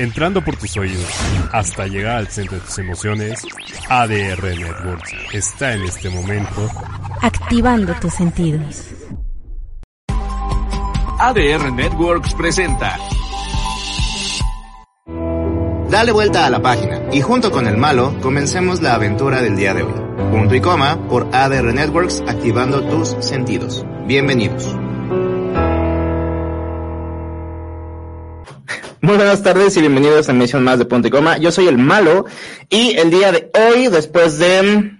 Entrando por tus oídos hasta llegar al centro de tus emociones, ADR Networks está en este momento activando tus sentidos. ADR Networks presenta. Dale vuelta a la página y junto con el malo comencemos la aventura del día de hoy. Punto y coma por ADR Networks activando tus sentidos. Bienvenidos. Muy buenas tardes y bienvenidos a Misión Más de Punto y Coma. Yo soy el malo y el día de hoy, después de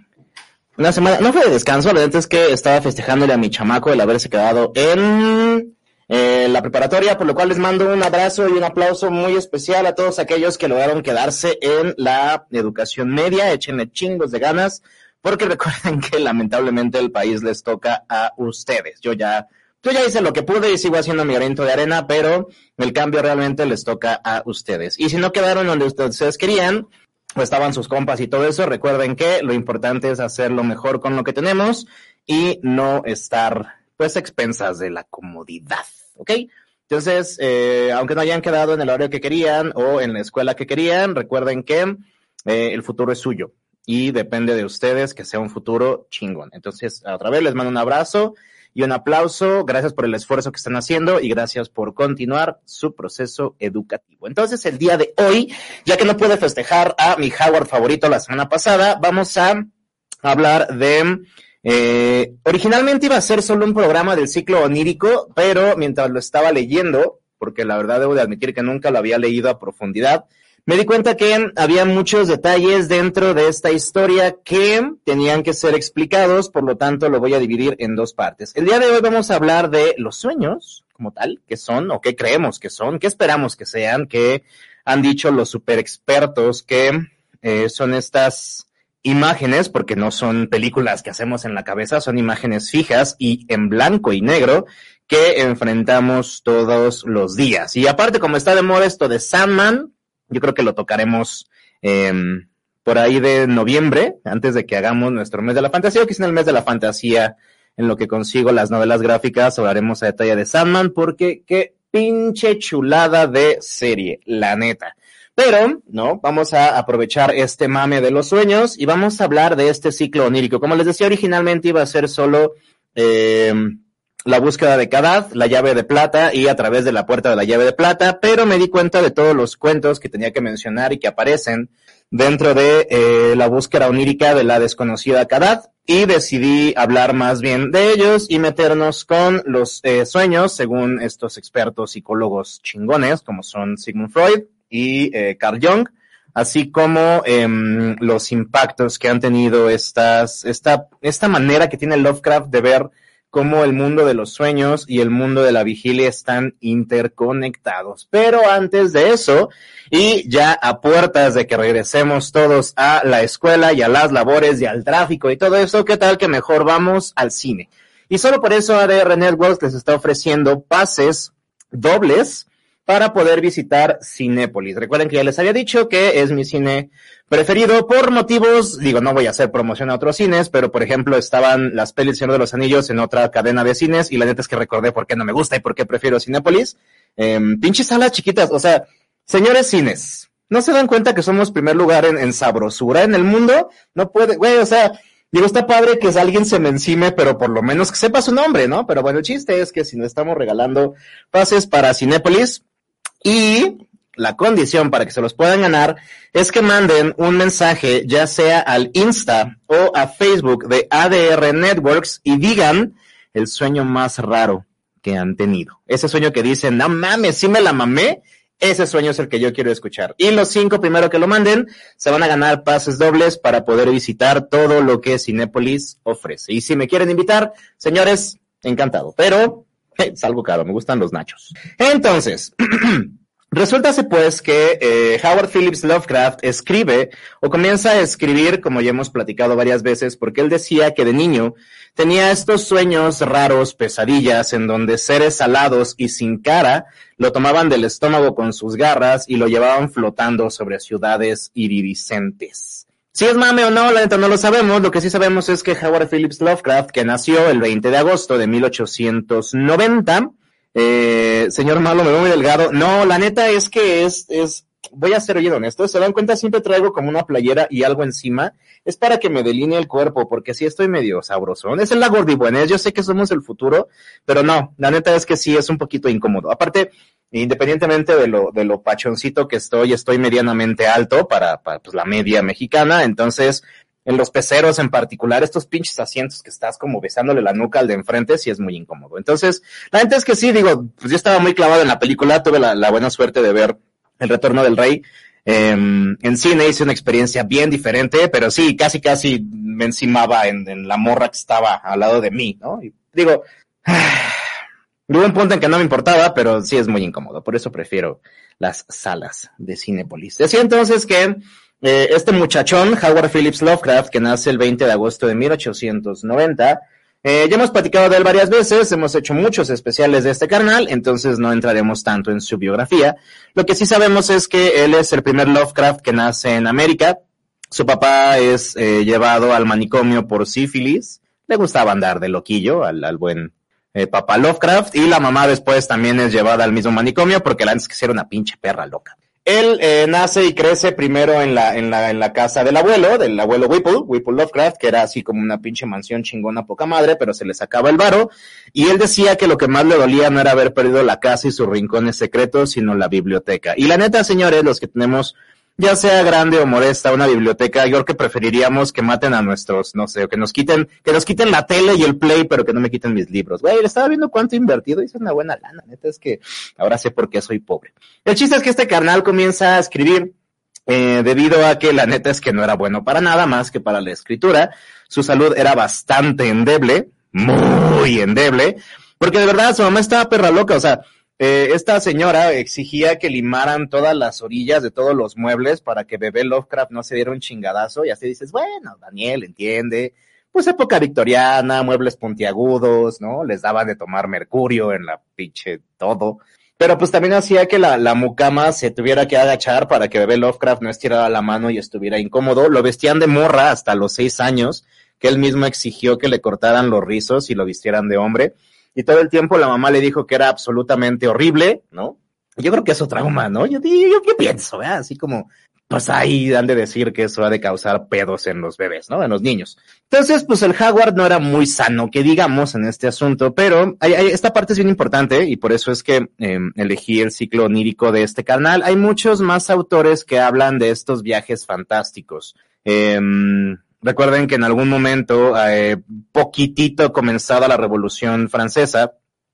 una semana, no fue de descanso, la verdad es que estaba festejándole a mi chamaco el haberse quedado en eh, la preparatoria, por lo cual les mando un abrazo y un aplauso muy especial a todos aquellos que lograron quedarse en la educación media. Échenle chingos de ganas, porque recuerden que lamentablemente el país les toca a ustedes. Yo ya yo ya hice lo que pude y sigo haciendo mi granito de arena, pero el cambio realmente les toca a ustedes. Y si no quedaron donde ustedes querían, o estaban sus compas y todo eso, recuerden que lo importante es hacer lo mejor con lo que tenemos y no estar, pues, expensas de la comodidad, ¿ok? Entonces, eh, aunque no hayan quedado en el horario que querían o en la escuela que querían, recuerden que eh, el futuro es suyo y depende de ustedes que sea un futuro chingón. Entonces, otra vez les mando un abrazo y un aplauso. Gracias por el esfuerzo que están haciendo y gracias por continuar su proceso educativo. Entonces, el día de hoy, ya que no pude festejar a mi Howard favorito la semana pasada, vamos a hablar de... Eh, originalmente iba a ser solo un programa del ciclo onírico, pero mientras lo estaba leyendo, porque la verdad debo de admitir que nunca lo había leído a profundidad, me di cuenta que había muchos detalles dentro de esta historia que tenían que ser explicados, por lo tanto lo voy a dividir en dos partes. El día de hoy vamos a hablar de los sueños como tal, qué son o qué creemos que son, qué esperamos que sean, qué han dicho los super expertos que eh, son estas imágenes, porque no son películas que hacemos en la cabeza, son imágenes fijas y en blanco y negro que enfrentamos todos los días. Y aparte, como está de moda esto de Sandman, yo creo que lo tocaremos eh, por ahí de noviembre, antes de que hagamos nuestro mes de la fantasía, o quizá en el mes de la fantasía, en lo que consigo las novelas gráficas, hablaremos a detalle de Sandman, porque qué pinche chulada de serie, la neta. Pero, ¿no? Vamos a aprovechar este mame de los sueños y vamos a hablar de este ciclo onírico. Como les decía, originalmente iba a ser solo eh, la búsqueda de Kadad, la llave de plata y a través de la puerta de la llave de plata, pero me di cuenta de todos los cuentos que tenía que mencionar y que aparecen dentro de eh, la búsqueda onírica de la desconocida Kadad y decidí hablar más bien de ellos y meternos con los eh, sueños según estos expertos psicólogos chingones como son Sigmund Freud y eh, Carl Jung así como em, los impactos que han tenido estas, esta, esta manera que tiene Lovecraft de ver cómo el mundo de los sueños y el mundo de la vigilia están interconectados. Pero antes de eso, y ya a puertas de que regresemos todos a la escuela y a las labores y al tráfico y todo eso, ¿qué tal que mejor vamos al cine? Y solo por eso ADR Networks les está ofreciendo pases dobles para poder visitar Cinépolis. Recuerden que ya les había dicho que es mi cine preferido por motivos, digo, no voy a hacer promoción a otros cines, pero por ejemplo estaban las pelis Señor de los Anillos en otra cadena de cines y la neta es que recordé por qué no me gusta y por qué prefiero Cinépolis. Eh, pinches salas chiquitas, o sea, señores cines, ¿no se dan cuenta que somos primer lugar en, en sabrosura en el mundo? No puede, güey, o sea, Digo, está padre que alguien se me encime, pero por lo menos que sepa su nombre, ¿no? Pero bueno, el chiste es que si no estamos regalando pases para Cinépolis, y la condición para que se los puedan ganar es que manden un mensaje ya sea al Insta o a Facebook de ADR Networks y digan el sueño más raro que han tenido. Ese sueño que dicen, no mames, sí me la mamé. Ese sueño es el que yo quiero escuchar. Y los cinco primero que lo manden se van a ganar pases dobles para poder visitar todo lo que Cinépolis ofrece. Y si me quieren invitar, señores, encantado. Pero es algo caro, me gustan los nachos. Entonces, Resulta pues que eh, Howard Phillips Lovecraft escribe o comienza a escribir, como ya hemos platicado varias veces, porque él decía que de niño tenía estos sueños raros, pesadillas, en donde seres alados y sin cara lo tomaban del estómago con sus garras y lo llevaban flotando sobre ciudades iridiscentes. Si es mame o no, la neta no lo sabemos. Lo que sí sabemos es que Howard Phillips Lovecraft, que nació el 20 de agosto de 1890, eh, señor Malo, me veo muy delgado. No, la neta es que es, es, voy a ser bien honesto. Se dan cuenta, siempre traigo como una playera y algo encima. Es para que me delinee el cuerpo, porque sí estoy medio sabroso. Es el la gordibuenés. Yo sé que somos el futuro, pero no, la neta es que sí es un poquito incómodo. Aparte, independientemente de lo, de lo pachoncito que estoy, estoy medianamente alto para, para pues, la media mexicana. Entonces, en los peceros en particular, estos pinches asientos que estás como besándole la nuca al de enfrente, sí es muy incómodo. Entonces, la gente es que sí, digo, pues yo estaba muy clavado en la película, tuve la, buena suerte de ver El Retorno del Rey. Em, en cine hice una experiencia bien diferente, pero sí, casi casi me encimaba en, la morra que estaba al lado de mí, ¿no? Y digo, hubo un punto en que no me importaba, pero sí es muy incómodo, por eso prefiero las salas de Cinepolis. Decía entonces que eh, este muchachón, Howard Phillips Lovecraft, que nace el 20 de agosto de 1890, eh, ya hemos platicado de él varias veces, hemos hecho muchos especiales de este carnal, entonces no entraremos tanto en su biografía. Lo que sí sabemos es que él es el primer Lovecraft que nace en América. Su papá es eh, llevado al manicomio por sífilis. Le gustaba andar de loquillo al, buen papá Lovecraft. Y la mamá después también es llevada al mismo manicomio porque la antes que era una pinche perra loca. Él eh, nace y crece primero en la, en, la, en la casa del abuelo, del abuelo Whipple, Whipple Lovecraft, que era así como una pinche mansión chingona poca madre, pero se le sacaba el varo. Y él decía que lo que más le dolía no era haber perdido la casa y sus rincones secretos, sino la biblioteca. Y la neta, señores, los que tenemos ya sea grande o modesta, una biblioteca, yo creo que preferiríamos que maten a nuestros, no sé, o que nos quiten, que nos quiten la tele y el play, pero que no me quiten mis libros. Güey, le estaba viendo cuánto invertido es una buena lana, neta, es que ahora sé por qué soy pobre. El chiste es que este carnal comienza a escribir eh, debido a que la neta es que no era bueno para nada más que para la escritura. Su salud era bastante endeble, muy endeble, porque de verdad su mamá estaba perra loca, o sea, eh, esta señora exigía que limaran todas las orillas de todos los muebles para que bebé Lovecraft no se diera un chingadazo y así dices, bueno, Daniel entiende, pues época victoriana, muebles puntiagudos, ¿no? Les daban de tomar mercurio en la pinche todo. Pero pues también hacía que la, la mucama se tuviera que agachar para que bebé Lovecraft no estirara la mano y estuviera incómodo. Lo vestían de morra hasta los seis años, que él mismo exigió que le cortaran los rizos y lo vistieran de hombre y todo el tiempo la mamá le dijo que era absolutamente horrible, ¿no? Yo creo que eso trauma, ¿no? Yo, yo, yo pienso, ¿eh? Así como, pues ahí han de decir que eso ha de causar pedos en los bebés, ¿no? En los niños. Entonces, pues el Howard no era muy sano, que digamos, en este asunto, pero hay, esta parte es bien importante y por eso es que em, elegí el ciclo onírico de este canal. Hay muchos más autores que hablan de estos viajes fantásticos. Eh, Recuerden que en algún momento, eh, poquitito comenzada la Revolución Francesa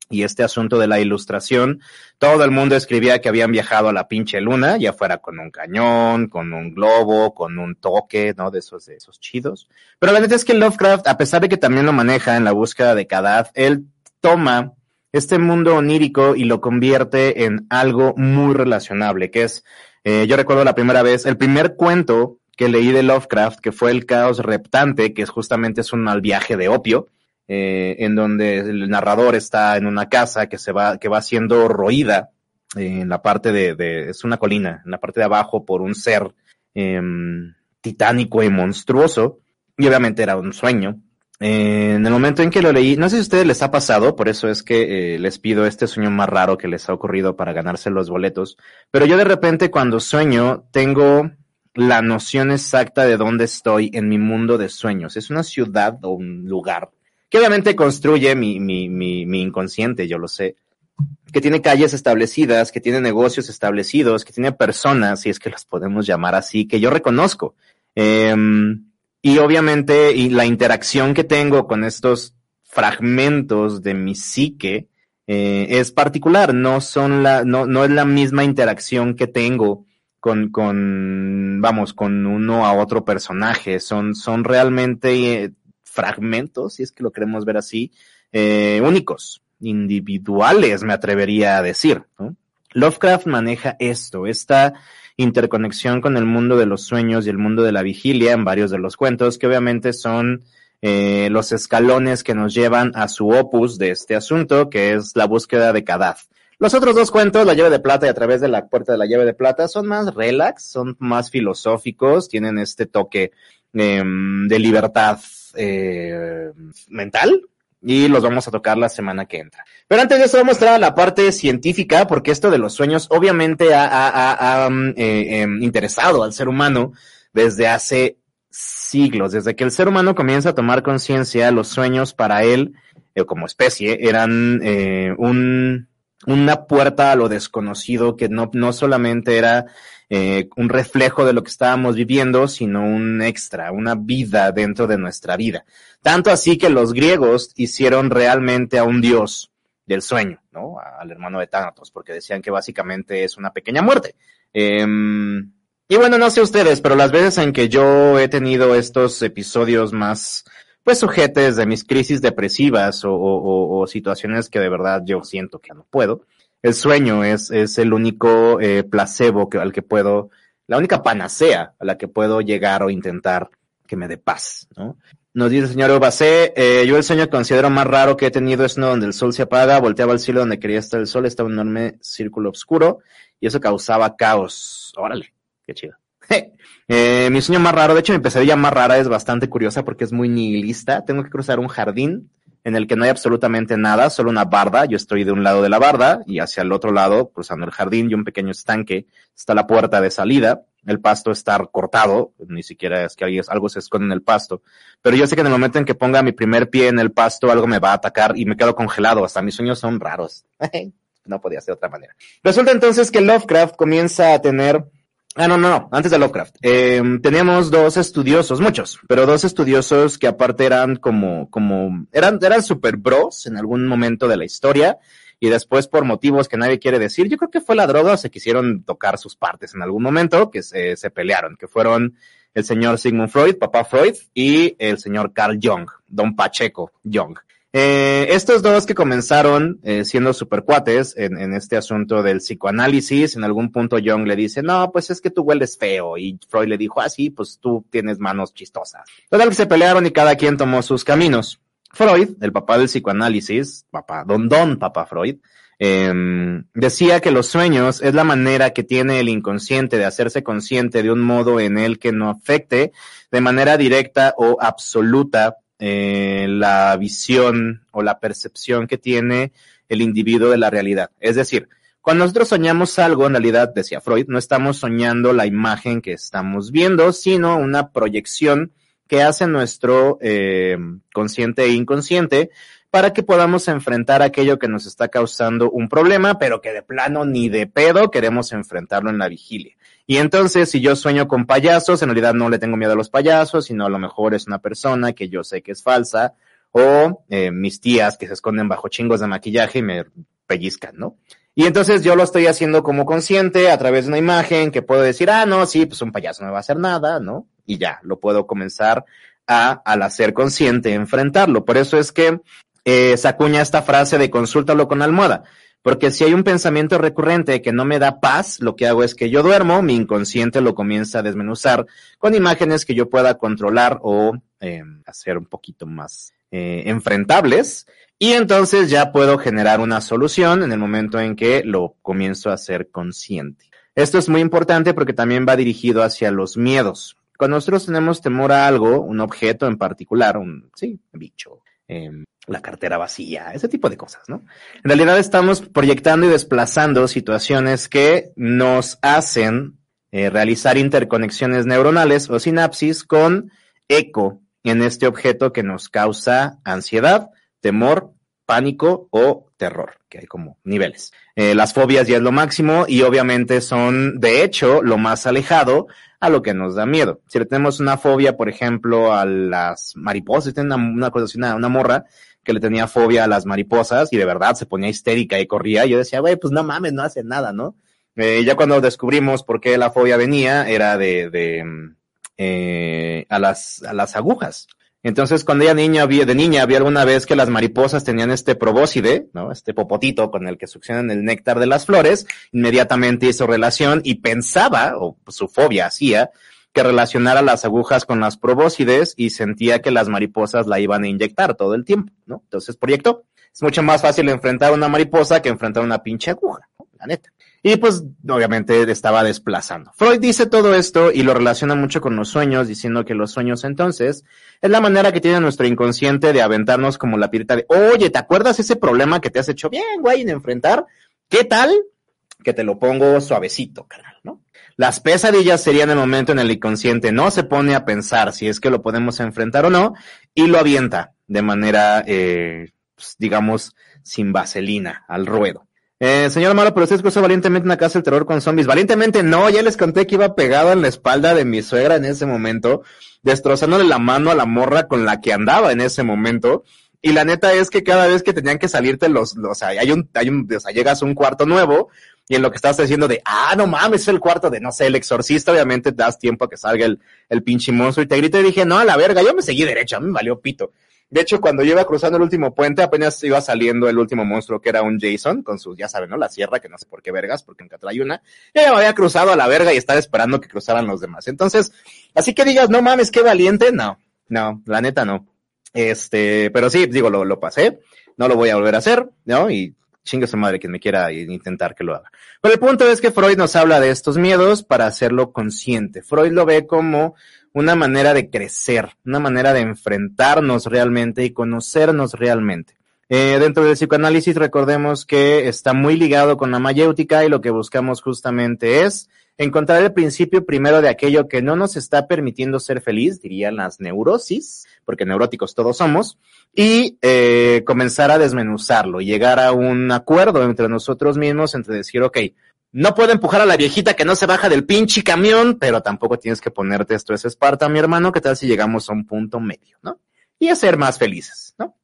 y este asunto de la ilustración, todo el mundo escribía que habían viajado a la pinche luna, ya fuera con un cañón, con un globo, con un toque, ¿no? De esos, de esos chidos. Pero la verdad es que Lovecraft, a pesar de que también lo maneja en la búsqueda de Kadad, él toma este mundo onírico y lo convierte en algo muy relacionable, que es, eh, yo recuerdo la primera vez, el primer cuento que leí de Lovecraft, que fue el caos reptante, que es justamente es un mal viaje de opio, eh, en donde el narrador está en una casa que se va, que va siendo roída eh, en la parte de, de, es una colina, en la parte de abajo por un ser em, titánico y monstruoso, y obviamente era un sueño. Eh, en el momento en que lo leí, no sé si a ustedes les ha pasado, por eso es que les pido este sueño más raro que les ha ocurrido para ganarse los boletos, pero yo de repente cuando sueño tengo la noción exacta de dónde estoy en mi mundo de sueños. Es una ciudad o un lugar que obviamente construye mi, mi, mi, mi inconsciente, yo lo sé, que tiene calles establecidas, que tiene negocios establecidos, que tiene personas, si es que las podemos llamar así, que yo reconozco. Em, y obviamente, y la interacción que tengo con estos fragmentos de mi psique eh, es particular, no son la, no, no es la misma interacción que tengo con, con, vamos, con uno a otro personaje. Son, son realmente eh, fragmentos, si es que lo queremos ver así, eh, únicos, individuales, me atrevería a decir. Lovecraft maneja esto, esta interconexión con el mundo de los sueños y el mundo de la vigilia en varios de los cuentos, que obviamente son eh, los escalones que nos llevan a su opus de este asunto, que es la búsqueda de Kadath. Los otros dos cuentos, La llave de plata y A través de la puerta de la llave de plata, son más relax, son más filosóficos, tienen este toque eh, de libertad eh, mental, y los vamos a tocar la semana que entra. Pero antes de eso vamos a mostrar la parte científica, porque esto de los sueños obviamente ha, ha, ha, um, eh, eh, interesado al ser humano desde hace siglos, desde que el ser humano comienza a tomar conciencia, los sueños para él, eh, como especie, eran eh, un, una puerta a lo desconocido que no, no solamente era eh, un reflejo de lo que estábamos viviendo, sino un extra, una vida dentro de nuestra vida. Tanto así que los griegos hicieron realmente a un dios del sueño, ¿no? Al hermano de Thanatos, porque decían que básicamente es una pequeña muerte. Eh, y bueno, no sé ustedes, pero las veces en que yo he tenido estos episodios más, pues sujetes de mis crisis depresivas o, situaciones que de verdad yo siento que no puedo, el sueño es, el único eh, placebo al que puedo, la única panacea a la que puedo llegar o intentar que me dé paz, ¿no? Nos dice el señor Obacé, eh, yo el sueño que considero más raro que he tenido es uno donde el sol se apaga, volteaba al cielo donde quería estar el sol, estaba un enorme círculo oscuro y eso causaba caos. Órale, qué chido. eh, mi sueño más raro, de hecho mi pesadilla más rara es bastante curiosa porque es muy nihilista. Tengo que cruzar un jardín en el que no hay absolutamente nada, solo una barda. Yo estoy de un lado de la barda y hacia el otro lado, cruzando el jardín y un pequeño estanque, está la puerta de salida. El pasto está cortado, ni siquiera es que algo se esconde en el pasto. Pero yo sé que en el momento en que ponga mi primer pie en el pasto, algo me va a atacar y me quedo congelado. Hasta mis sueños son raros. no podía ser de otra manera. Resulta entonces que Lovecraft comienza a tener Ah, no, no, no, antes de Lovecraft. Eh, teníamos dos estudiosos, muchos, pero dos estudiosos que aparte eran como, como, eran, eran super bros en algún momento de la historia y después por motivos que nadie quiere decir, yo creo que fue la droga se quisieron tocar sus partes en algún momento que se, se pelearon, que fueron el señor Sigmund Freud, papá Freud, y el señor Carl Jung, don Pacheco Jung. Eh, estos dos que comenzaron eh, siendo supercuates en, en este asunto del psicoanálisis, en algún punto Jung le dice, no, pues es que tú hueles feo, y Freud le dijo, ah, sí, pues tú tienes manos chistosas. Total que se pelearon y cada quien tomó sus caminos. Freud, el papá del psicoanálisis, papá, don don papá Freud, eh, decía que los sueños es la manera que tiene el inconsciente de hacerse consciente de un modo en el que no afecte de manera directa o absoluta eh, la visión o la percepción que tiene el individuo de la realidad. Es decir, cuando nosotros soñamos algo, en realidad, decía Freud, no estamos soñando la imagen que estamos viendo, sino una proyección que hace nuestro eh, consciente e inconsciente para que podamos enfrentar aquello que nos está causando un problema, pero que de plano ni de pedo queremos enfrentarlo en la vigilia. Y entonces, si yo sueño con payasos, en realidad no le tengo miedo a los payasos, sino a lo mejor es una persona que yo sé que es falsa, o eh, mis tías que se esconden bajo chingos de maquillaje y me pellizcan, ¿no? Y entonces yo lo estoy haciendo como consciente a través de una imagen que puedo decir, ah, no, sí, pues un payaso no va a hacer nada, ¿no? Y ya, lo puedo comenzar a, al hacer consciente, enfrentarlo. Por eso es que eh, se acuña esta frase de consúltalo con almohada. Porque si hay un pensamiento recurrente que no me da paz, lo que hago es que yo duermo, mi inconsciente lo comienza a desmenuzar con imágenes que yo pueda controlar o eh, hacer un poquito más eh, enfrentables. Y entonces ya puedo generar una solución en el momento en que lo comienzo a hacer consciente. Esto es muy importante porque también va dirigido hacia los miedos. Cuando nosotros tenemos temor a algo, un objeto en particular, un, sí, bicho, eh, la cartera vacía, ese tipo de cosas, ¿no? En realidad estamos proyectando y desplazando situaciones que nos hacen eh, realizar interconexiones neuronales o sinapsis con eco en este objeto que nos causa ansiedad, temor, pánico o terror, que hay como niveles. Eh, las fobias ya es lo máximo y obviamente son, de hecho, lo más alejado a lo que nos da miedo. Si le tenemos una fobia, por ejemplo, a las mariposas, una, una cosa así, una, una morra que le tenía fobia a las mariposas y de verdad se ponía histérica y corría. Yo decía, güey, pues no mames, no hace nada, ¿no? Eh, ya cuando descubrimos por qué la fobia venía, era de, de eh, a las, a las agujas. Entonces, cuando ella niña había, de niña había alguna vez que las mariposas tenían este probóscide, ¿no? Este popotito con el que succionan el néctar de las flores, inmediatamente hizo relación y pensaba, o su fobia hacía, que relacionara las agujas con las probóscides y sentía que las mariposas la iban a inyectar todo el tiempo, ¿no? Entonces proyectó. Es mucho más fácil enfrentar a una mariposa que enfrentar una pinche aguja, ¿no? la neta. Y pues obviamente estaba desplazando. Freud dice todo esto y lo relaciona mucho con los sueños, diciendo que los sueños entonces es la manera que tiene nuestro inconsciente de aventarnos como la pirita de, oye, ¿te acuerdas ese problema que te has hecho bien, güey, en enfrentar? ¿Qué tal? Que te lo pongo suavecito, carnal, ¿no? Las pesadillas serían el momento en el inconsciente no se pone a pensar si es que lo podemos enfrentar o no y lo avienta de manera, eh, pues, digamos, sin vaselina al ruedo. Eh, señor Malo, pero usted cruzó valientemente una casa del terror con zombies. Valientemente no, ya les conté que iba pegado en la espalda de mi suegra en ese momento, destrozándole la mano a la morra con la que andaba en ese momento. Y la neta es que cada vez que tenían que salirte los, o sea, hay un, hay un, o sea, llegas a un cuarto nuevo, y en lo que estás diciendo de, ah, no mames, es el cuarto de, no sé, el exorcista, obviamente te das tiempo a que salga el, el pinche monstruo y te grito y dije, no, a la verga, yo me seguí derecho, a mí me valió pito. De hecho, cuando yo iba cruzando el último puente, apenas iba saliendo el último monstruo que era un Jason, con su, ya saben, ¿no? La sierra, que no sé por qué vergas, porque nunca trae una. Ya había cruzado a la verga y estaba esperando que cruzaran los demás. Entonces, así que digas, no mames, qué valiente, no, no, la neta no. Este, pero sí, digo, lo, lo pasé, no lo voy a volver a hacer, ¿no? Y chingue su madre quien me quiera intentar que lo haga. Pero el punto es que Freud nos habla de estos miedos para hacerlo consciente. Freud lo ve como una manera de crecer, una manera de enfrentarnos realmente y conocernos realmente. Eh, dentro del psicoanálisis recordemos que está muy ligado con la mayéutica y lo que buscamos justamente es encontrar el principio primero de aquello que no nos está permitiendo ser feliz, dirían las neurosis, porque neuróticos todos somos, y eh, comenzar a desmenuzarlo, llegar a un acuerdo entre nosotros mismos, entre decir, ok, no puedo empujar a la viejita que no se baja del pinche camión, pero tampoco tienes que ponerte esto es Esparta, mi hermano, ¿qué tal si llegamos a un punto medio, no? Y a ser más felices, ¿no?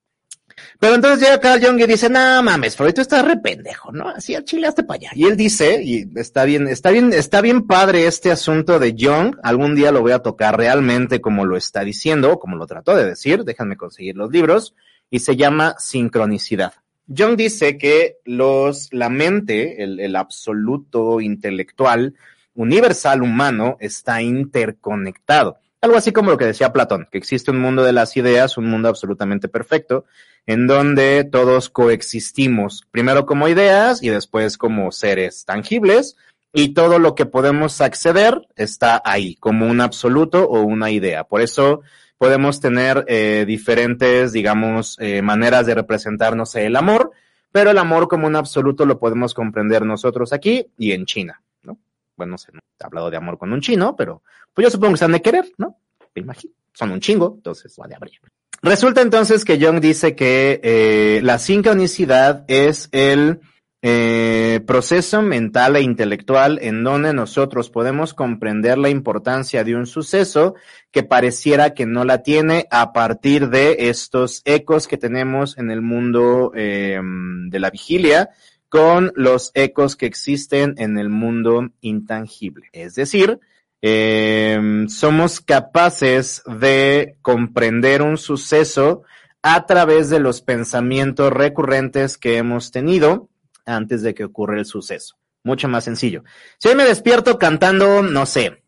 Pero entonces llega Carl Jung y dice, no mames, Freud, tú estás re pendejo, ¿no? Así al chile hasta para allá. Y él dice, y está bien, está bien, está bien padre este asunto de Jung, algún día lo voy a tocar realmente como lo está diciendo, como lo trató de decir, déjenme conseguir los libros, y se llama sincronicidad. Jung dice que los, la mente, el, el absoluto intelectual, universal humano, está interconectado. Algo así como lo que decía Platón, que existe un mundo de las ideas, un mundo absolutamente perfecto, en donde todos coexistimos, primero como ideas y después como seres tangibles, y todo lo que podemos acceder está ahí, como un absoluto o una idea. Por eso podemos tener eh, diferentes, digamos, eh, maneras de representarnos el amor, pero el amor como un absoluto lo podemos comprender nosotros aquí y en China, ¿no? Bueno, no sé, no he hablado de amor con un chino, pero pues yo supongo que se han de querer, ¿no? Me imagino. Son un chingo, entonces vale abrir. Resulta entonces que Jung dice que eh, la sincronicidad es el eh, proceso mental e intelectual en donde nosotros podemos comprender la importancia de un suceso que pareciera que no la tiene a partir de estos ecos que tenemos en el mundo eh, de la vigilia con los ecos que existen en el mundo intangible. Es decir, eh, somos capaces de comprender un suceso a través de los pensamientos recurrentes que hemos tenido antes de que ocurra el suceso. Mucho más sencillo. Si hoy me despierto cantando, no sé,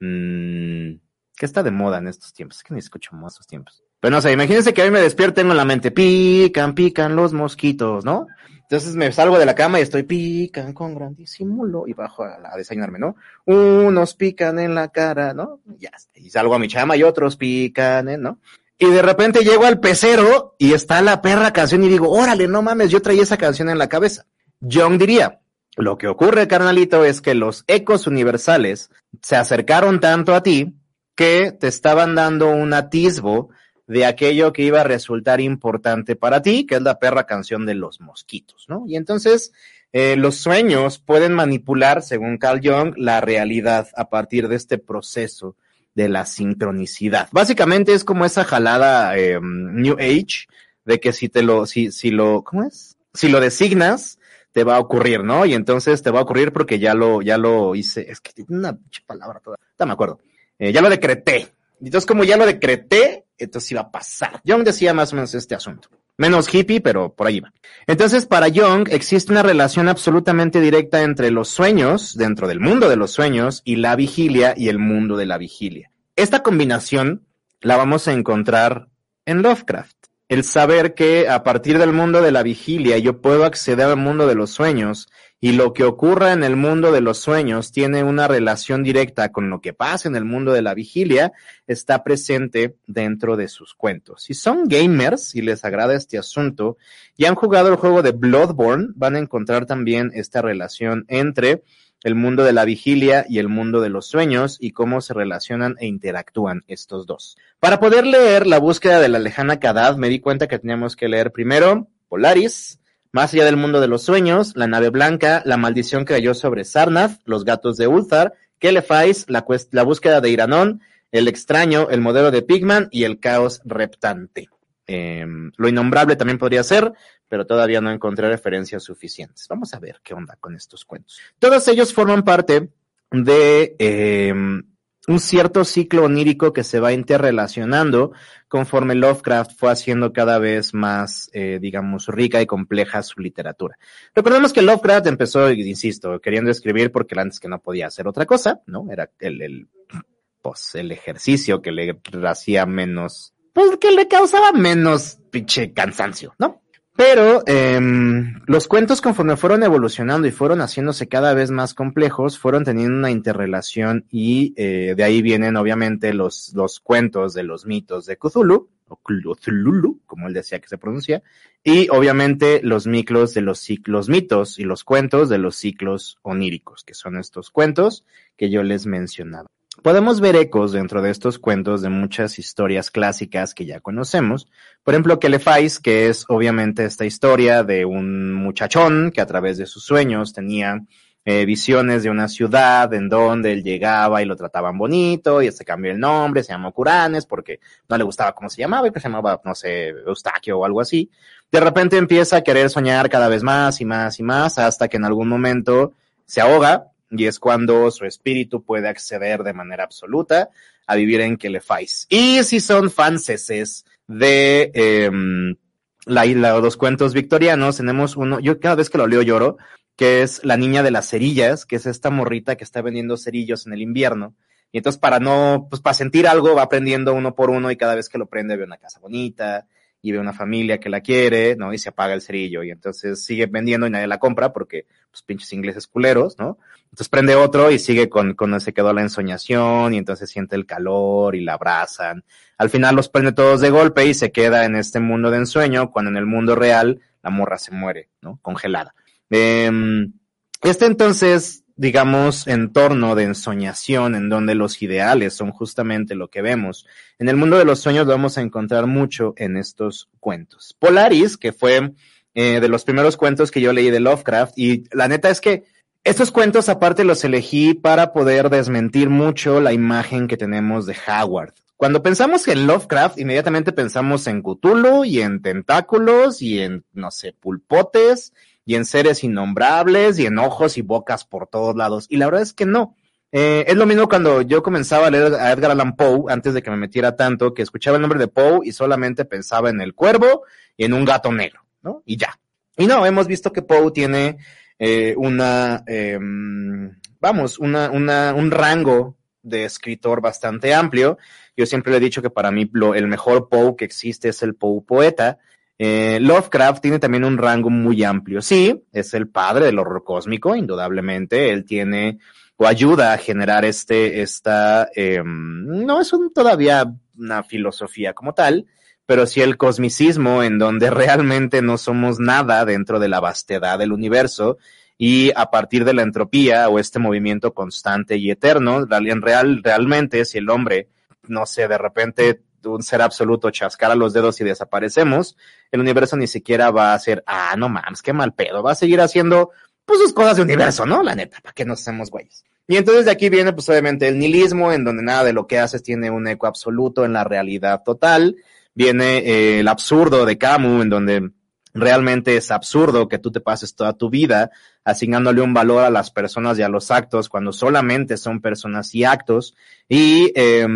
mmm, ¿qué está de moda en estos tiempos? Es que ni escucho más estos tiempos. Pero no sé, imagínense que hoy me despierto en la mente, pican, pican los mosquitos, ¿no? Entonces me salgo de la cama y estoy pican con gran disimulo y bajo a, a, desayunarme, ¿no? Unos pican en la cara, ¿no? Ya, y salgo a mi chama y otros pican. ¿no? Y de repente llego al pecero y está la perra canción y digo, órale, no mames, yo traía esa canción en la cabeza. John diría, lo que ocurre, carnalito, es que los ecos universales se acercaron tanto a ti que te estaban dando un atisbo de aquello que iba a resultar importante para ti, que es la perra canción de los mosquitos, ¿no? Y entonces eh, los sueños pueden manipular, según Carl Jung, la realidad a partir de este proceso de la sincronicidad. Básicamente es como esa jalada eh, New Age de que si te lo, si, si lo, ¿cómo es? Si lo designas, te va a ocurrir, ¿no? Y entonces te va a ocurrir porque ya lo, ya lo hice, es que una palabra toda, no me acuerdo, eh, ya lo decreté. Entonces como ya lo decreté, entonces iba a pasar. Young decía más o menos este asunto. Menos hippie, pero por ahí va. Entonces, para Young existe una relación absolutamente directa entre los sueños, dentro del mundo de los sueños, y la vigilia y el mundo de la vigilia. Esta combinación la vamos a encontrar en Lovecraft. El saber que a partir del mundo de la vigilia yo puedo acceder al mundo de los sueños y lo que ocurra en el mundo de los sueños tiene una relación directa con lo que pasa en el mundo de la vigilia, está presente dentro de sus cuentos. Si son gamers y les agrada este asunto y han jugado el juego de Bloodborne, van a encontrar también esta relación entre el mundo de la vigilia y el mundo de los sueños y cómo se relacionan e interactúan estos dos. Para poder leer la búsqueda de la lejana Kadad, me di cuenta que teníamos que leer primero Polaris, más allá del mundo de los sueños, la nave blanca, la maldición que cayó sobre Sarnath, los gatos de Ulthar, Kelefais, la, la búsqueda de Iranón, el extraño, el modelo de Pigman y el caos reptante. Eh, lo innombrable también podría ser, pero todavía no encontré referencias suficientes. Vamos a ver qué onda con estos cuentos. Todos ellos forman parte de eh, un cierto ciclo onírico que se va interrelacionando conforme Lovecraft fue haciendo cada vez más, eh, digamos, rica y compleja su literatura. Recordemos que Lovecraft empezó, insisto, queriendo escribir porque antes que no podía hacer otra cosa, ¿no? Era el, el, pues, el ejercicio que le hacía menos, pues que le causaba menos pinche cansancio, ¿no? Pero eh, los cuentos conforme fueron evolucionando y fueron haciéndose cada vez más complejos, fueron teniendo una interrelación y eh, de ahí vienen obviamente los, los cuentos de los mitos de Cthulhu, o Cthulhu, como él decía que se pronuncia, y obviamente los miclos de los ciclos mitos y los cuentos de los ciclos oníricos, que son estos cuentos que yo les mencionaba. Podemos ver ecos dentro de estos cuentos de muchas historias clásicas que ya conocemos. Por ejemplo, Kelefais, que es obviamente esta historia de un muchachón que a través de sus sueños tenía eh, visiones de una ciudad en donde él llegaba y lo trataban bonito y se cambió el nombre, se llamó Curanes porque no le gustaba cómo se llamaba y que se llamaba, no sé, Eustaquio o algo así. De repente empieza a querer soñar cada vez más y más y más hasta que en algún momento se ahoga y es cuando su espíritu puede acceder de manera absoluta a vivir en Kelefais. Y si son fanses de eh, la isla o los cuentos victorianos, tenemos uno, yo cada vez que lo leo lloro, que es la niña de las cerillas, que es esta morrita que está vendiendo cerillos en el invierno. Y entonces para no, pues para sentir algo va aprendiendo uno por uno y cada vez que lo prende ve una casa bonita, y ve una familia que la quiere, ¿no? Y se apaga el cerillo y entonces sigue vendiendo y nadie la compra porque, pues, pinches ingleses culeros, ¿no? Entonces prende otro y sigue con, con se quedó la ensoñación y entonces siente el calor y la abrazan. Al final los prende todos de golpe y se queda en este mundo de ensueño cuando en el mundo real la morra se muere, ¿no? Congelada. Eh, este entonces digamos, entorno de ensoñación en donde los ideales son justamente lo que vemos. En el mundo de los sueños lo vamos a encontrar mucho en estos cuentos. Polaris, que fue eh, de los primeros cuentos que yo leí de Lovecraft, y la neta es que estos cuentos aparte los elegí para poder desmentir mucho la imagen que tenemos de Howard. Cuando pensamos en Lovecraft, inmediatamente pensamos en Cthulhu y en tentáculos y en, no sé, pulpotes y en seres innombrables y en ojos y bocas por todos lados. Y la verdad es que no. Eh, es lo mismo cuando yo comenzaba a leer a Edgar Allan Poe, antes de que me metiera tanto, que escuchaba el nombre de Poe y solamente pensaba en el cuervo y en un gato negro, ¿no? Y ya. Y no, hemos visto que Poe tiene eh, una, eh, vamos, una, una, un rango de escritor bastante amplio. Yo siempre le he dicho que para mí lo, el mejor Poe que existe es el Poe poeta. Eh, Lovecraft tiene también un rango muy amplio. Sí, es el padre del horror cósmico, indudablemente. Él tiene o ayuda a generar este, esta, eh, no es un, todavía una filosofía como tal, pero sí el cosmicismo en donde realmente no somos nada dentro de la vastedad del universo y a partir de la entropía o este movimiento constante y eterno, en real, realmente si el hombre, no sé, de repente un ser absoluto chascar a los dedos y desaparecemos, el universo ni siquiera va a ser, ah, no mames, qué mal pedo, va a seguir haciendo pues sus cosas de universo, ¿no? La neta, ¿para qué nos hacemos güeyes? Y entonces de aquí viene pues obviamente el nihilismo, en donde nada de lo que haces tiene un eco absoluto en la realidad total, viene eh, el absurdo de Camus, en donde Realmente es absurdo que tú te pases toda tu vida asignándole un valor a las personas y a los actos cuando solamente son personas y actos. Y eh,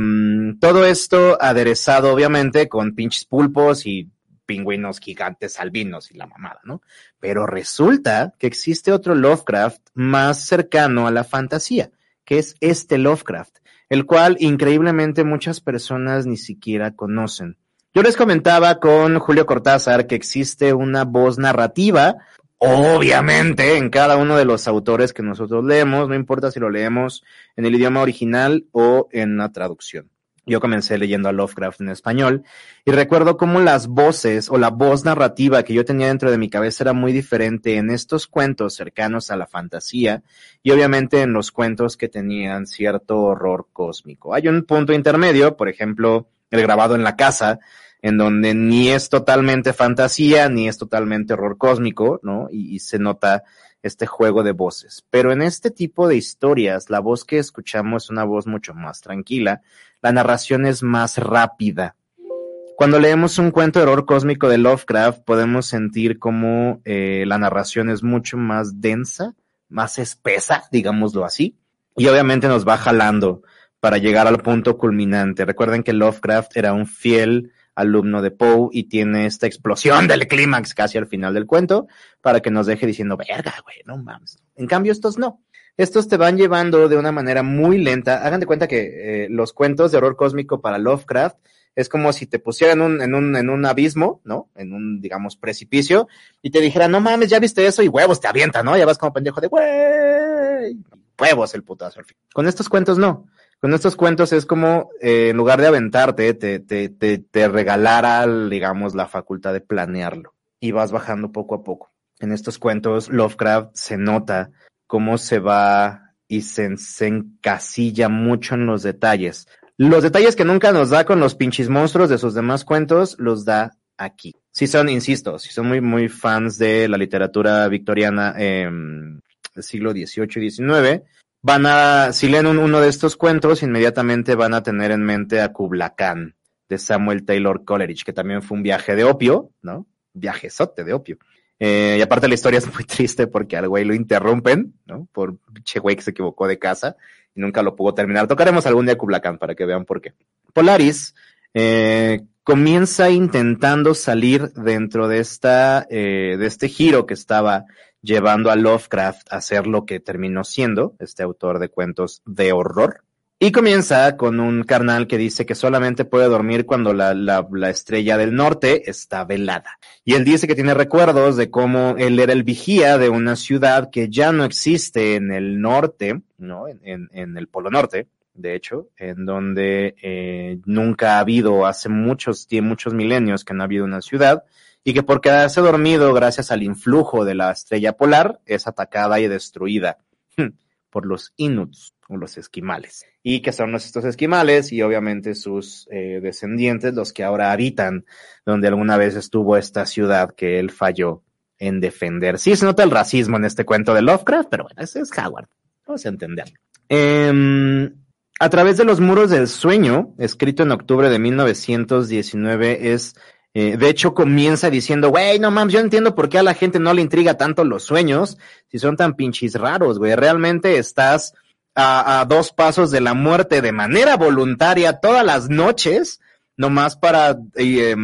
todo esto aderezado obviamente con pinches pulpos y pingüinos gigantes albinos y la mamada, ¿no? Pero resulta que existe otro Lovecraft más cercano a la fantasía, que es este Lovecraft, el cual increíblemente muchas personas ni siquiera conocen. Yo les comentaba con Julio Cortázar que existe una voz narrativa, obviamente, en cada uno de los autores que nosotros leemos, no importa si lo leemos en el idioma original o en la traducción. Yo comencé leyendo a Lovecraft en español y recuerdo cómo las voces o la voz narrativa que yo tenía dentro de mi cabeza era muy diferente en estos cuentos cercanos a la fantasía y obviamente en los cuentos que tenían cierto horror cósmico. Hay un punto intermedio, por ejemplo, el grabado en la casa, en donde ni es totalmente fantasía, ni es totalmente horror cósmico, ¿no? Y, se nota este juego de voces. Pero en este tipo de historias, la voz que escuchamos es una voz mucho más tranquila, la narración es más rápida. Cuando leemos un cuento de horror cósmico de Lovecraft, podemos sentir como eh, la narración es mucho más densa, más espesa, digámoslo así, y obviamente nos va jalando para llegar al punto culminante. Recuerden que Lovecraft era un fiel alumno de Poe y tiene esta explosión del clímax casi al final del cuento para que nos deje diciendo, verga, güey, no mames. En cambio, estos no. Estos te van llevando de una manera muy lenta. Hagan de cuenta que eh, los cuentos de horror cósmico para Lovecraft es como si te pusieran en, un, en un abismo, ¿no? En un, digamos, precipicio, y te dijera, no mames, ya viste eso, y huevos te avienta, ¿no? Ya vas como pendejo de, güey, huevos el putazo al. Con estos cuentos no. Con estos cuentos es como, eh, en lugar de aventarte, te, te, te, te regalara, digamos, la facultad de planearlo. Y vas bajando poco a poco. En estos cuentos, Lovecraft se nota cómo se va y se, se, encasilla mucho en los detalles. Los detalles que nunca nos da con los pinches monstruos de sus demás cuentos, los da aquí. Si son, insisto, si son muy, muy fans de la literatura victoriana eh, del siglo XVIII y XIX, van a, si leen un, uno de estos cuentos, inmediatamente van a tener en mente a Kubla Khan de Samuel Taylor Coleridge, que también fue un viaje de opio, ¿no? Viajezote de opio. Eh, y aparte la historia es muy triste porque al güey lo interrumpen, ¿no? Por che güey que se equivocó de casa y nunca lo pudo terminar. Tocaremos algún día Kubla Khan para que vean por qué. Polaris eh, comienza intentando salir dentro de esta, eh, de este giro que estaba llevando a Lovecraft a hacer lo que terminó siendo este autor de cuentos de horror. Y comienza con un carnal que dice que solamente puede dormir cuando la, la, la, estrella del norte está velada. Y él dice que tiene recuerdos de cómo él era el vigía de una ciudad que ya no existe en el norte, ¿no? En, en, en el Polo Norte, de hecho, en donde eh, nunca ha habido, hace muchos, muchos milenios que no ha habido una ciudad, y que por quedarse dormido gracias al influjo de la estrella polar es atacada y destruida por los Inuts o los esquimales. Y que son estos esquimales y obviamente sus eh, descendientes los que ahora habitan donde alguna vez estuvo esta ciudad que él falló en defender. Sí se nota el racismo en este cuento de Lovecraft, pero bueno, ese es Howard. Vamos a entenderlo. Eh, a través de los muros del sueño, escrito en octubre de 1919, es eh, de hecho, comienza diciendo, güey, no mames, yo entiendo por qué a la gente no le intriga tanto los sueños, si son tan pinches raros, güey. Realmente estás a, dos pasos de la muerte de manera voluntaria todas las noches, nomás para, eh,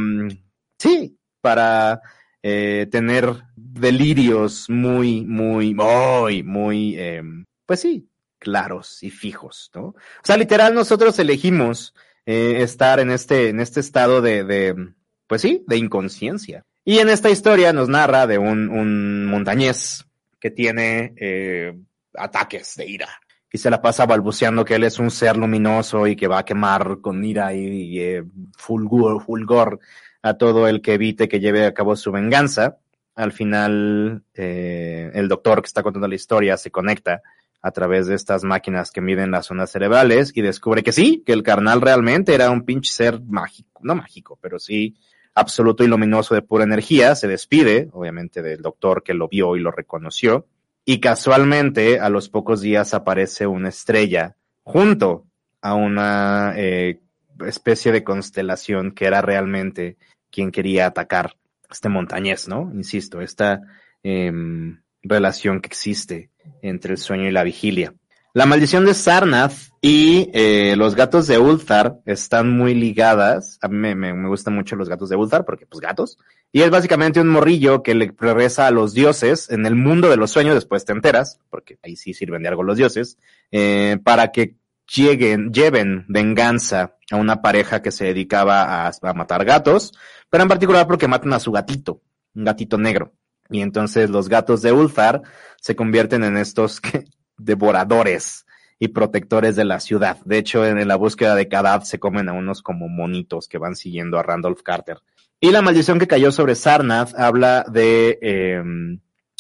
sí, para eh, tener delirios muy, muy, muy, muy, eh, pues sí, claros y fijos, ¿no? O sea, literal, nosotros elegimos eh, estar en este, en este estado de pues sí, de inconsciencia. Y en esta historia nos narra de un, un montañés que tiene eh, ataques de ira y se la pasa balbuceando que él es un ser luminoso y que va a quemar con ira y, y eh, fulgor, fulgor a todo el que evite que lleve a cabo su venganza. Al final, eh, el doctor que está contando la historia se conecta a través de estas máquinas que miden las zonas cerebrales y descubre que sí, que el carnal realmente era un pinche ser mágico, no mágico, pero sí absoluto y luminoso de pura energía, se despide, obviamente, del doctor que lo vio y lo reconoció, y casualmente a los pocos días aparece una estrella junto a una eh, especie de constelación que era realmente quien quería atacar este montañés, ¿no? Insisto, esta em, relación que existe entre el sueño y la vigilia. La maldición de Sarnath y eh, los gatos de Ulthar están muy ligadas. A mí me, gustan mucho los gatos de Ulthar porque, pues, gatos. Y es básicamente un morrillo que le regresa a los dioses en el mundo de los sueños, después te enteras, porque ahí sí sirven de algo los dioses, eh, para que lleguen, lleven venganza a una pareja que se dedicaba a, a matar gatos, pero en particular porque matan a su gatito, un gatito negro. Y entonces los gatos de Ulthar se convierten en estos devoradores y protectores de la ciudad. De hecho, en la búsqueda de Kadab se comen a unos como monitos que van siguiendo a Randolph Carter. Y la maldición que cayó sobre Sarnath habla de eh,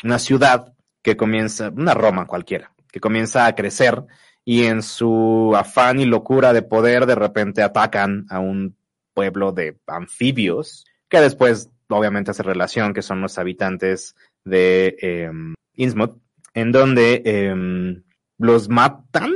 una ciudad que comienza, una Roma cualquiera, que comienza a crecer y en su afán y locura de poder de repente atacan a un pueblo de anfibios que después obviamente hace relación, que son los habitantes de eh, Innsmouth, en donde eh, los matan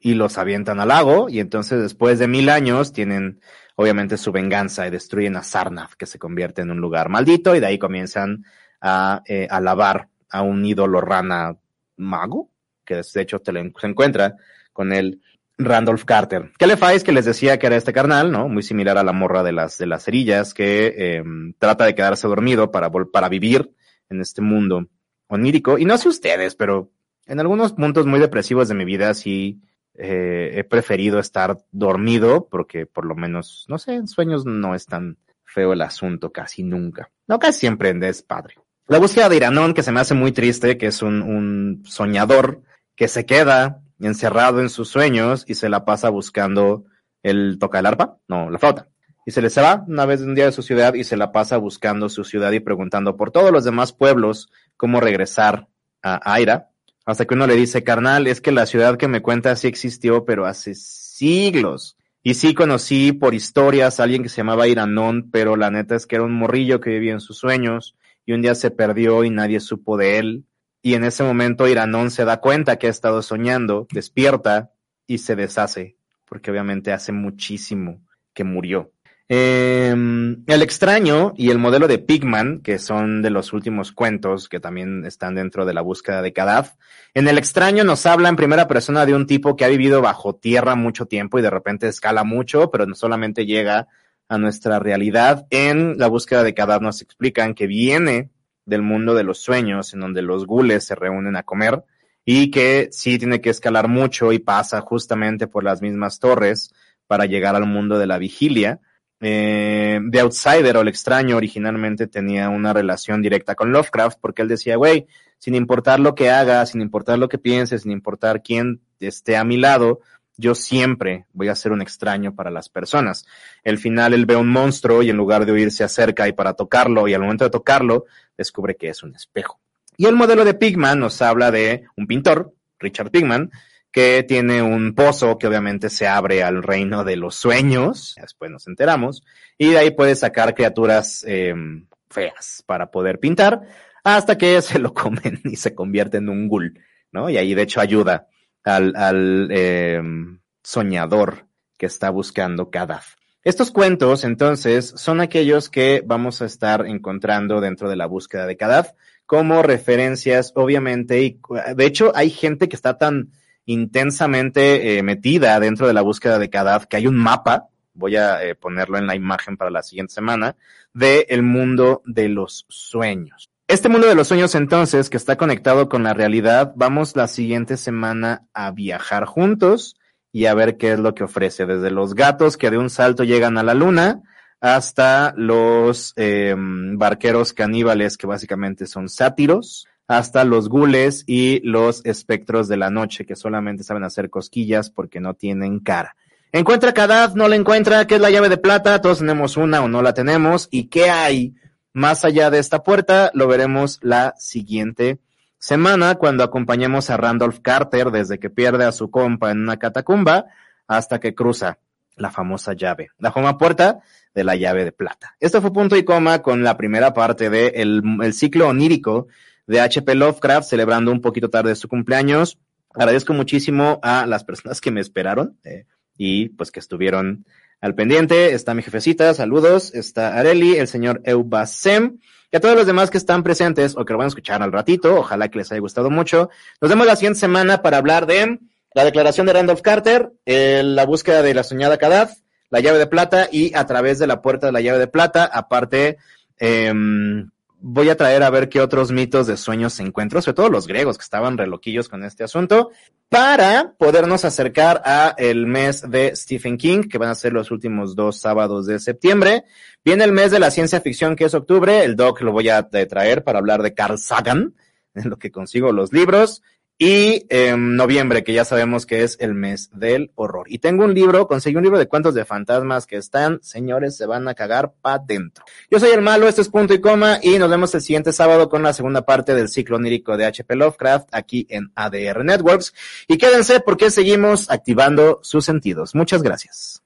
y los avientan al lago y entonces después de mil años tienen obviamente su venganza y destruyen a Sarnath que se convierte en un lugar maldito y de ahí comienzan a eh, alabar a un ídolo rana mago que de hecho te se encuentra con el Randolph Carter. ¿Qué le fáis que les decía que era este carnal, no? Muy similar a la morra de las, de las cerillas que eh, trata de quedarse dormido para, para vivir en este mundo onírico. Y no sé ustedes, pero en algunos puntos muy depresivos de mi vida sí eh, he preferido estar dormido porque por lo menos, no sé, en sueños no es tan feo el asunto casi nunca. No, casi siempre es padre. La búsqueda de Iranón, que se me hace muy triste, que es un, un soñador que se queda encerrado en sus sueños y se la pasa buscando el toca el arpa, no, la flauta. Y se le se va una vez un día de su ciudad y se la pasa buscando su ciudad y preguntando por todos los demás pueblos cómo regresar a Aira. Hasta que uno le dice, carnal, es que la ciudad que me cuenta sí existió, pero hace siglos. Y sí conocí por historias a alguien que se llamaba Iranón, pero la neta es que era un morrillo que vivía en sus sueños y un día se perdió y nadie supo de él. Y en ese momento Iranón se da cuenta que ha estado soñando, despierta y se deshace, porque obviamente hace muchísimo que murió. Eh, el extraño y el modelo de Pigman, que son de los últimos cuentos que también están dentro de la búsqueda de Kadaf. En el extraño nos habla en primera persona de un tipo que ha vivido bajo tierra mucho tiempo y de repente escala mucho, pero no solamente llega a nuestra realidad. En la búsqueda de Kadaf nos explican que viene del mundo de los sueños, en donde los gules se reúnen a comer y que sí tiene que escalar mucho y pasa justamente por las mismas torres para llegar al mundo de la vigilia eh, The Outsider o el extraño originalmente tenía una relación directa con Lovecraft porque él decía, güey, sin importar lo que haga, sin importar lo que piense, sin importar quién esté a mi lado, yo siempre voy a ser un extraño para las personas. El final él ve un monstruo y en lugar de oírse acerca y para tocarlo y al momento de tocarlo descubre que es un espejo. Y el modelo de Pigman nos habla de un pintor, Richard Pigman, que tiene un pozo que obviamente se abre al reino de los sueños, después nos enteramos, y de ahí puede sacar criaturas eh, feas para poder pintar, hasta que se lo comen y se convierte en un ghoul, ¿no? Y ahí de hecho ayuda al, al eh, soñador que está buscando Kadaf. Estos cuentos, entonces, son aquellos que vamos a estar encontrando dentro de la búsqueda de Kadaf como referencias, obviamente, y de hecho hay gente que está tan intensamente eh, metida dentro de la búsqueda de Kadaf, que hay un mapa, voy a eh, ponerlo en la imagen para la siguiente semana, de el mundo de los sueños. Este mundo de los sueños entonces, que está conectado con la realidad, vamos la siguiente semana a viajar juntos y a ver qué es lo que ofrece, desde los gatos que de un salto llegan a la luna, hasta los eh, barqueros caníbales que básicamente son sátiros, hasta los gules y los espectros de la noche, que solamente saben hacer cosquillas porque no tienen cara. Encuentra Kadaf, no la encuentra, ¿qué es la llave de plata? Todos tenemos una o no la tenemos. ¿Y qué hay más allá de esta puerta? Lo veremos la siguiente semana cuando acompañemos a Randolph Carter desde que pierde a su compa en una catacumba hasta que cruza la famosa llave, la famosa puerta de la llave de plata. Esto fue punto y coma con la primera parte del de el ciclo onírico de HP Lovecraft, celebrando un poquito tarde su cumpleaños. Agradezco muchísimo a las personas que me esperaron eh, y pues que estuvieron al pendiente. Está mi jefecita, saludos. Está Areli, el señor Eubasem. Y a todos los demás que están presentes o que lo van a escuchar al ratito, ojalá que les haya gustado mucho. Nos vemos la siguiente semana para hablar de la declaración de Randolph Carter, eh, la búsqueda de la soñada Kadaf, la llave de plata y a través de la puerta de la llave de plata, aparte, eh, voy a traer a ver qué otros mitos de sueños se encuentran, sobre todo los griegos que estaban reloquillos con este asunto, para podernos acercar a el mes de Stephen King, que van a ser los últimos dos sábados de septiembre. Viene el mes de la ciencia ficción, que es octubre. El doc lo voy a traer para hablar de Carl Sagan, en lo que consigo los libros y eh, noviembre, que ya sabemos que es el mes del horror. Y tengo un libro, conseguí un libro de cuentos de fantasmas que están, señores, se van a cagar pa' dentro. Yo soy el malo, esto es punto y coma, y nos vemos el siguiente sábado con la segunda parte del ciclo onírico de HP Lovecraft aquí en ADR Networks. Y quédense porque seguimos activando sus sentidos. Muchas gracias.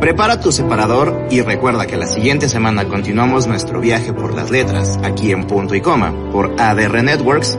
Prepara tu separador y recuerda que la siguiente semana continuamos nuestro viaje por las letras aquí en punto y coma por ADR Networks